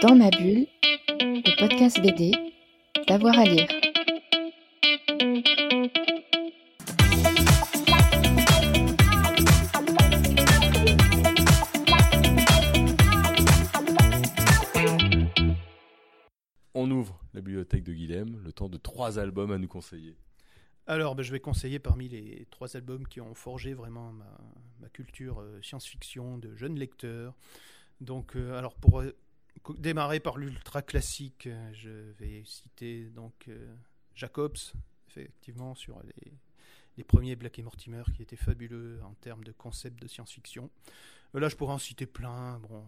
Dans ma bulle, le podcast BD, d'avoir à lire. On ouvre la bibliothèque de Guilhem, le temps de trois albums à nous conseiller. Alors, ben, je vais conseiller parmi les trois albums qui ont forgé vraiment ma, ma culture euh, science-fiction de jeune lecteur. Donc, euh, alors pour euh, démarrer par l'ultra classique, euh, je vais citer donc euh, Jacobs, effectivement sur les, premiers Black et Mortimer qui étaient fabuleux en termes de concept de science-fiction. Euh, Là, je pourrais en citer plein, bon,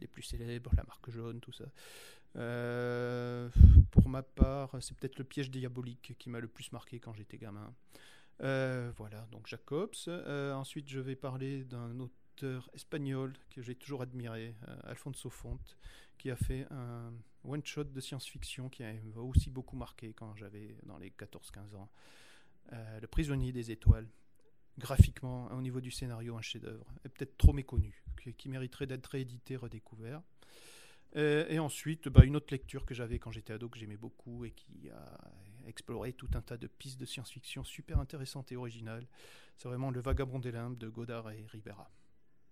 les plus célèbres, la marque jaune, tout ça. Pour ma part, c'est peut-être le piège diabolique qui m'a le plus marqué quand j'étais gamin. Voilà, donc Jacobs. Ensuite, je vais parler d'un espagnol que j'ai toujours admiré, euh, Alfonso Font, qui a fait un one-shot de science-fiction qui m'a aussi beaucoup marqué quand j'avais dans les 14-15 ans. Euh, le prisonnier des étoiles. Graphiquement, au niveau du scénario, un chef-d'œuvre, et peut-être trop méconnu, qui, qui mériterait d'être réédité, redécouvert. Euh, et ensuite, bah, une autre lecture que j'avais quand j'étais ado, que j'aimais beaucoup et qui a exploré tout un tas de pistes de science-fiction super intéressantes et originales. C'est vraiment Le Vagabond des Limbes de Godard et Ribera.